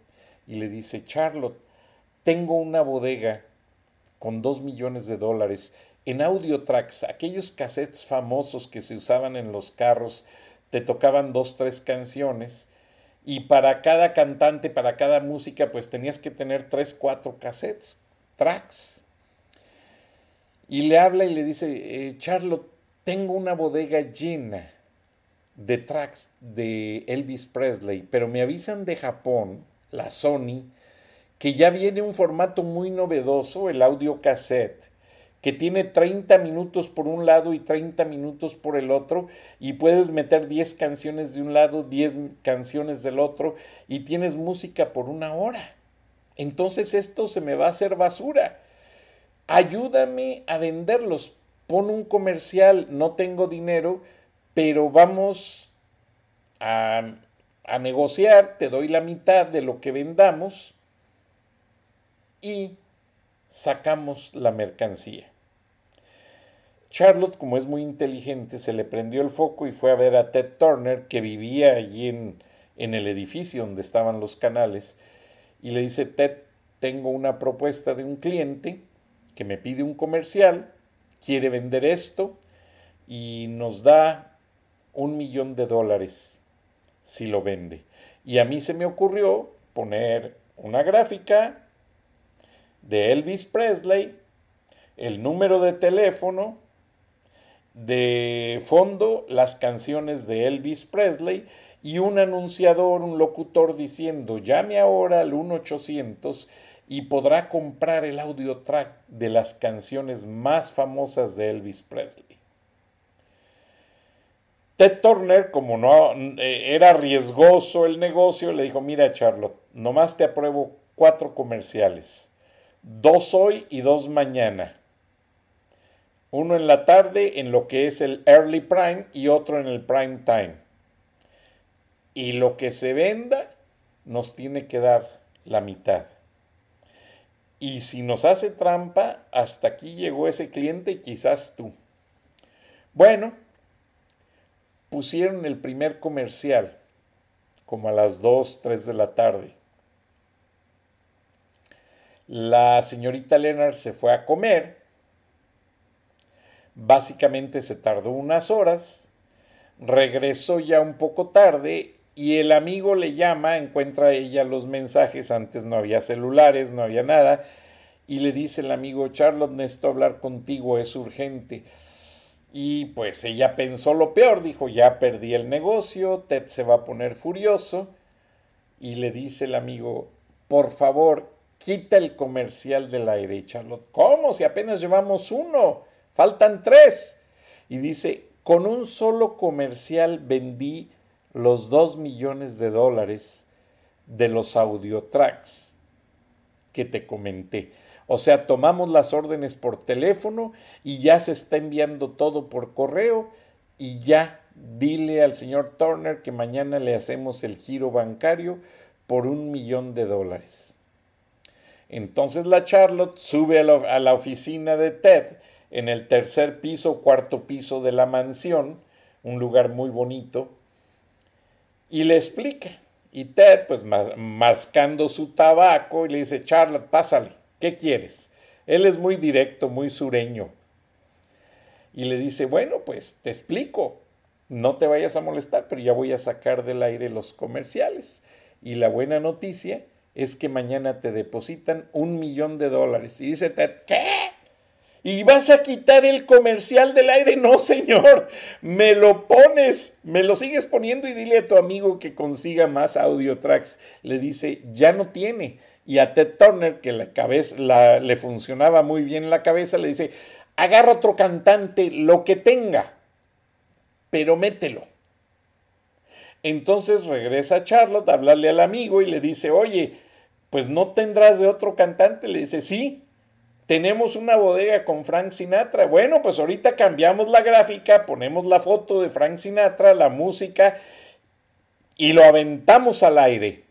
y le dice, Charlotte, tengo una bodega con dos millones de dólares en audio tracks, aquellos cassettes famosos que se usaban en los carros, te tocaban dos, tres canciones y para cada cantante, para cada música, pues tenías que tener tres, cuatro cassettes, tracks. Y le habla y le dice, eh, Charlotte, tengo una bodega llena de tracks de Elvis Presley, pero me avisan de Japón, la Sony, que ya viene un formato muy novedoso, el audio cassette, que tiene 30 minutos por un lado y 30 minutos por el otro, y puedes meter 10 canciones de un lado, 10 canciones del otro, y tienes música por una hora. Entonces esto se me va a hacer basura. Ayúdame a venderlos. Pon un comercial, no tengo dinero, pero vamos a, a negociar, te doy la mitad de lo que vendamos y sacamos la mercancía. Charlotte, como es muy inteligente, se le prendió el foco y fue a ver a Ted Turner, que vivía allí en, en el edificio donde estaban los canales, y le dice, Ted, tengo una propuesta de un cliente que me pide un comercial, quiere vender esto y nos da un millón de dólares si lo vende. Y a mí se me ocurrió poner una gráfica de Elvis Presley, el número de teléfono, de fondo las canciones de Elvis Presley y un anunciador, un locutor diciendo llame ahora al 1-800 y podrá comprar el audio track de las canciones más famosas de Elvis Presley. Ted Turner, como no eh, era riesgoso el negocio, le dijo, mira Charlotte, nomás te apruebo cuatro comerciales dos hoy y dos mañana. Uno en la tarde en lo que es el early prime y otro en el prime time. Y lo que se venda nos tiene que dar la mitad. Y si nos hace trampa, hasta aquí llegó ese cliente y quizás tú. Bueno, pusieron el primer comercial como a las 2, 3 de la tarde. La señorita Leonard se fue a comer. Básicamente se tardó unas horas. Regresó ya un poco tarde y el amigo le llama, encuentra ella los mensajes, antes no había celulares, no había nada, y le dice el amigo, Charlotte, necesito hablar contigo, es urgente. Y pues ella pensó lo peor, dijo, ya perdí el negocio, Ted se va a poner furioso, y le dice el amigo, por favor, quita el comercial del aire. Y Charlotte, ¿cómo? Si apenas llevamos uno, faltan tres. Y dice, con un solo comercial vendí los dos millones de dólares de los audiotracks que te comenté. O sea, tomamos las órdenes por teléfono y ya se está enviando todo por correo y ya dile al señor Turner que mañana le hacemos el giro bancario por un millón de dólares. Entonces la Charlotte sube a la, oficina de Ted en el tercer piso, cuarto piso de la mansión, un lugar muy bonito, y le explica. Y Ted, pues mascando su tabaco, y le dice, Charlotte, pásale, ¿qué quieres? Él es muy directo, muy sureño. Y le dice, bueno, pues te explico, no te vayas a molestar, pero ya voy a sacar del aire los comerciales. Y la buena noticia es que mañana te depositan un millón de dólares. Y dice Ted, ¿qué? ¿Y vas a quitar el comercial del aire? No, señor. Me lo pones, me lo sigues poniendo y dile a tu amigo que consiga más audio tracks. Le dice, ya no tiene. Y a Ted Turner, que la cabeza, le funcionaba muy bien la cabeza, le dice, agarra otro cantante, lo que tenga, pero mételo. Entonces regresa Charlotte a hablarle al amigo y le dice, oye, pues no tendrás de otro cantante. Le dice, sí, tenemos una bodega con Frank Sinatra. Bueno, pues ahorita cambiamos la gráfica, ponemos la foto de Frank Sinatra, la música y lo aventamos al aire.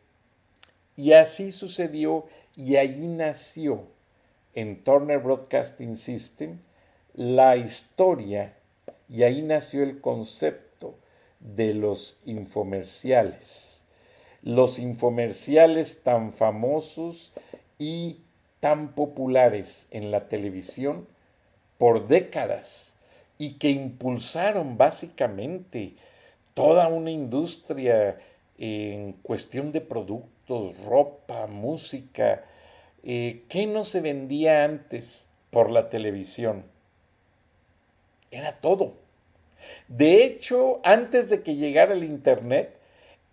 Y así sucedió y ahí nació en Turner Broadcasting System la historia y ahí nació el concepto de los infomerciales. Los infomerciales tan famosos y tan populares en la televisión por décadas y que impulsaron básicamente toda una industria en cuestión de productos, ropa, música, eh, ¿qué no se vendía antes por la televisión? Era todo. De hecho, antes de que llegara el Internet,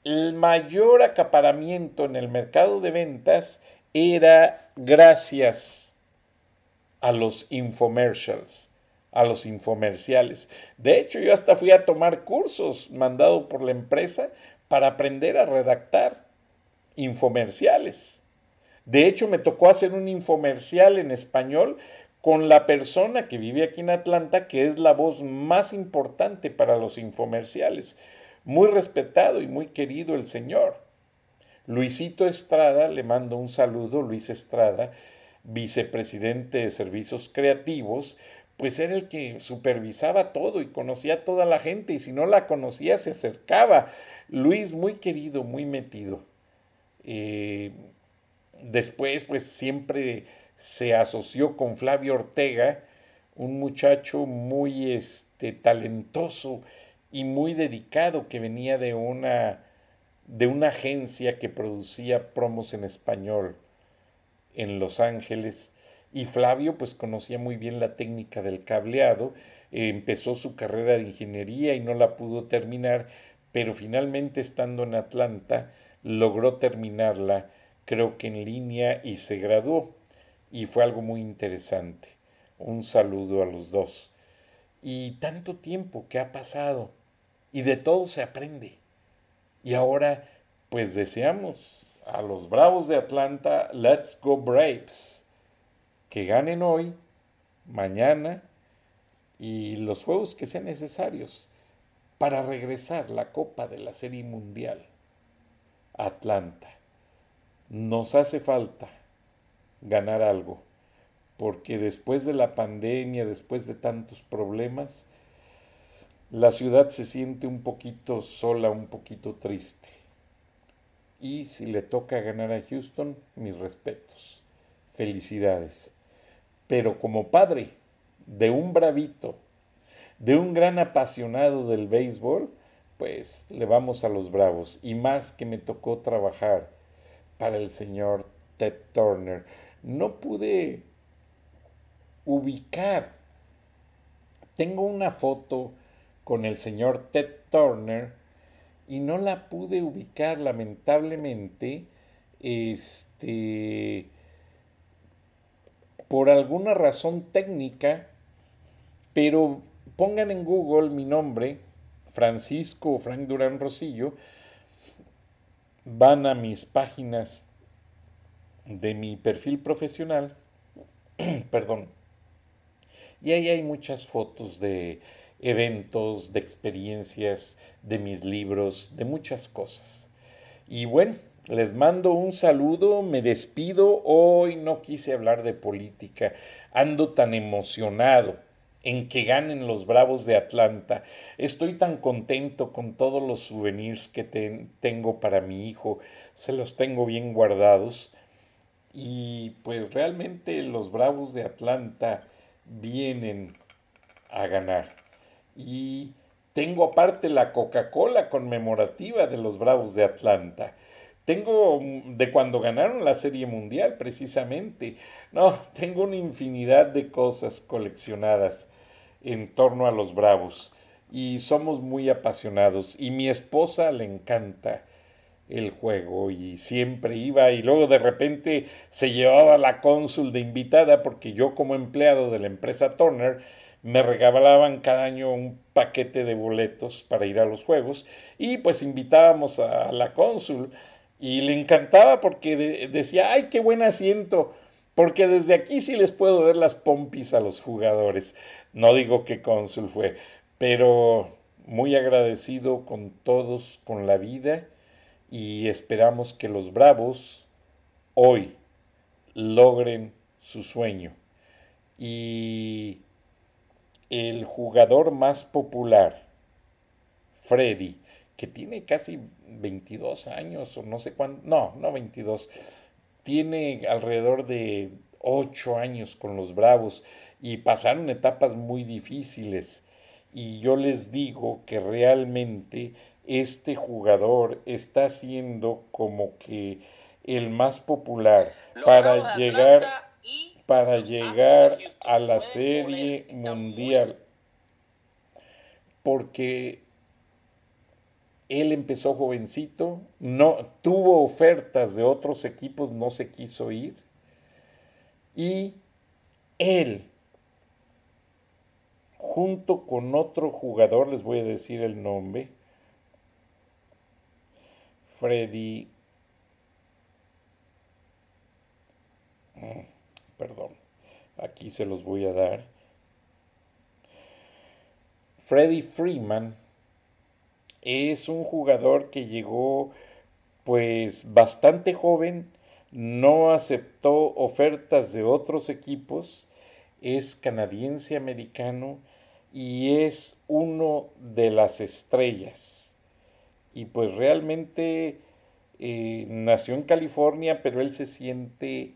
el mayor acaparamiento en el mercado de ventas era gracias a los infomercials, a los infomerciales. De hecho, yo hasta fui a tomar cursos mandado por la empresa para aprender a redactar infomerciales. De hecho, me tocó hacer un infomercial en español con la persona que vive aquí en Atlanta, que es la voz más importante para los infomerciales. Muy respetado y muy querido el señor. Luisito Estrada, le mando un saludo, Luis Estrada, vicepresidente de Servicios Creativos, pues era el que supervisaba todo y conocía a toda la gente y si no la conocía se acercaba. Luis muy querido, muy metido. Eh, después pues siempre se asoció con Flavio Ortega, un muchacho muy este, talentoso y muy dedicado que venía de una, de una agencia que producía promos en español en Los Ángeles. Y Flavio pues conocía muy bien la técnica del cableado, empezó su carrera de ingeniería y no la pudo terminar, pero finalmente estando en Atlanta logró terminarla, creo que en línea, y se graduó y fue algo muy interesante. Un saludo a los dos. Y tanto tiempo que ha pasado y de todo se aprende. Y ahora, pues deseamos a los Bravos de Atlanta, Let's Go Braves, que ganen hoy, mañana y los juegos que sean necesarios para regresar la Copa de la Serie Mundial. Atlanta. Nos hace falta ganar algo, porque después de la pandemia, después de tantos problemas, la ciudad se siente un poquito sola, un poquito triste. Y si le toca ganar a Houston, mis respetos. Felicidades. Pero como padre de un bravito, de un gran apasionado del béisbol, pues le vamos a los bravos. Y más que me tocó trabajar para el señor Ted Turner no pude ubicar. Tengo una foto con el señor Ted Turner y no la pude ubicar lamentablemente este por alguna razón técnica pero pongan en Google mi nombre Francisco Frank Durán Rosillo van a mis páginas de mi perfil profesional, perdón, y ahí hay muchas fotos de eventos, de experiencias, de mis libros, de muchas cosas. Y bueno, les mando un saludo, me despido. Hoy no quise hablar de política, ando tan emocionado en que ganen los Bravos de Atlanta. Estoy tan contento con todos los souvenirs que tengo para mi hijo, se los tengo bien guardados. Y pues realmente los Bravos de Atlanta vienen a ganar. Y tengo aparte la Coca-Cola conmemorativa de los Bravos de Atlanta. Tengo mm, de cuando ganaron la Serie Mundial, precisamente. No, tengo una infinidad de cosas coleccionadas en torno a los Bravos. Y somos muy apasionados. Y mi esposa le encanta el juego y siempre iba y luego de repente se llevaba la cónsul de invitada porque yo como empleado de la empresa Turner me regalaban cada año un paquete de boletos para ir a los juegos y pues invitábamos a la cónsul y le encantaba porque decía, ay, qué buen asiento, porque desde aquí sí les puedo ver las pompis a los jugadores. No digo que cónsul fue, pero muy agradecido con todos, con la vida y esperamos que los Bravos hoy logren su sueño. Y el jugador más popular, Freddy, que tiene casi 22 años o no sé cuánto, no, no 22, tiene alrededor de 8 años con los Bravos y pasaron etapas muy difíciles. Y yo les digo que realmente este jugador está siendo como que el más popular para llegar para llegar a la serie mundial. Porque él empezó jovencito, no tuvo ofertas de otros equipos, no se quiso ir. Y él junto con otro jugador, les voy a decir el nombre, Freddy, perdón, aquí se los voy a dar. Freddy Freeman es un jugador que llegó pues bastante joven, no aceptó ofertas de otros equipos, es canadiense americano y es uno de las estrellas y pues realmente eh, nació en California, pero él se siente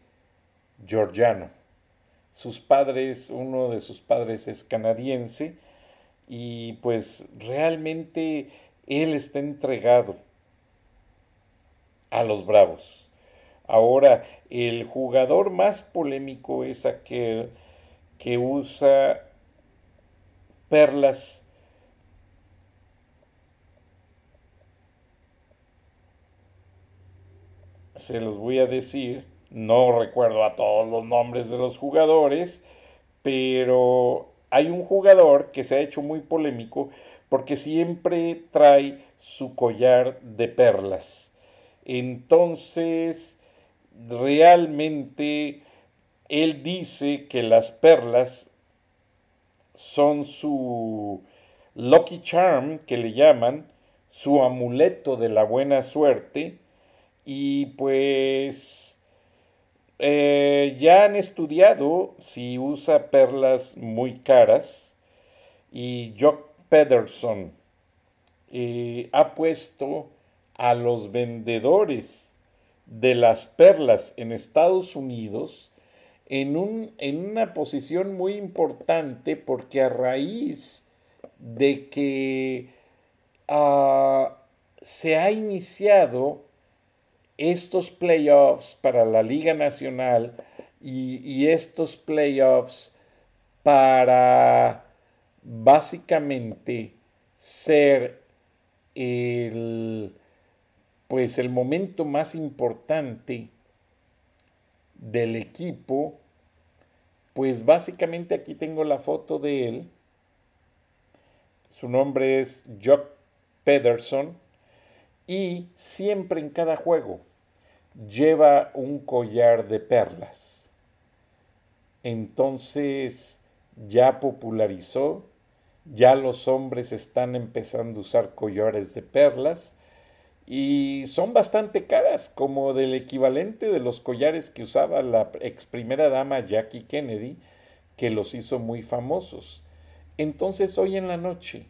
georgiano. Sus padres, uno de sus padres es canadiense y pues realmente él está entregado a los Bravos. Ahora, el jugador más polémico es aquel que usa perlas se los voy a decir. No recuerdo a todos los nombres de los jugadores, pero hay un jugador que se ha hecho muy polémico porque siempre trae su collar de perlas. Entonces, realmente, él dice que las perlas son su lucky charm, que le llaman, su amuleto de la buena suerte, y pues eh, ya han estudiado si usa perlas muy caras. Y Jock Pederson eh, ha puesto a los vendedores de las perlas en Estados Unidos en, un, en una posición muy importante porque a raíz de que ah, se ha iniciado estos playoffs para la Liga Nacional y, estos playoffs para básicamente ser el pues el momento más importante del equipo pues básicamente aquí tengo la foto de él. Su nombre es Jock Pederson y siempre en cada juego lleva un collar de perlas. Entonces ya popularizó, ya los hombres están empezando a usar collares de perlas y son bastante caras, como del equivalente de los collares que usaba la ex primera dama Jackie Kennedy, que los hizo muy famosos. Entonces hoy en la noche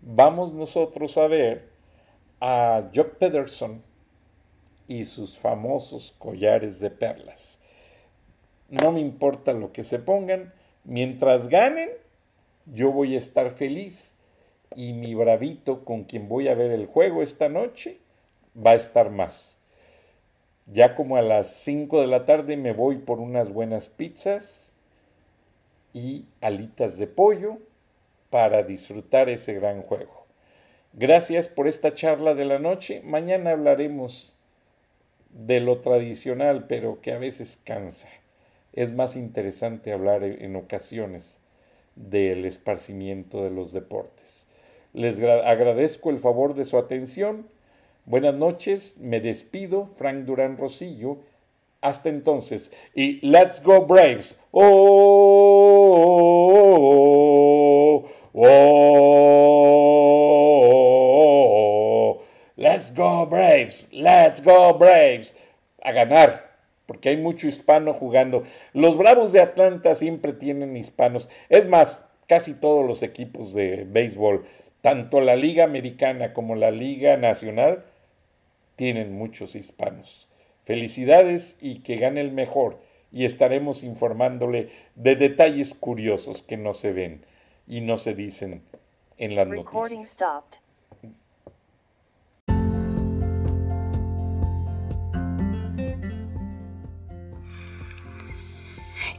vamos nosotros a ver a Jock Pederson y sus famosos collares de perlas. No me importa lo que se pongan, mientras ganen, yo voy a estar feliz y mi bravito con quien voy a ver el juego esta noche va a estar más. Ya como a las 5 de la tarde me voy por unas buenas pizzas y alitas de pollo para disfrutar ese gran juego. Gracias por esta charla de la noche. Mañana hablaremos de lo tradicional, pero que a veces cansa. Es más interesante hablar en ocasiones del esparcimiento de los deportes. Les agradezco el favor de su atención. Buenas noches, me despido, Frank Durán Rosillo. Hasta entonces, y let's go Braves. Oh, oh, oh, let's go Braves, let's go Braves. A ganar porque hay mucho hispano jugando. Los Bravos de Atlanta siempre tienen hispanos. Es más, casi todos los equipos de béisbol, tanto la Liga Americana como la Liga Nacional, tienen muchos hispanos. Felicidades y que gane el mejor. Y estaremos informándole de detalles curiosos que no se ven y no se dicen en las noticias.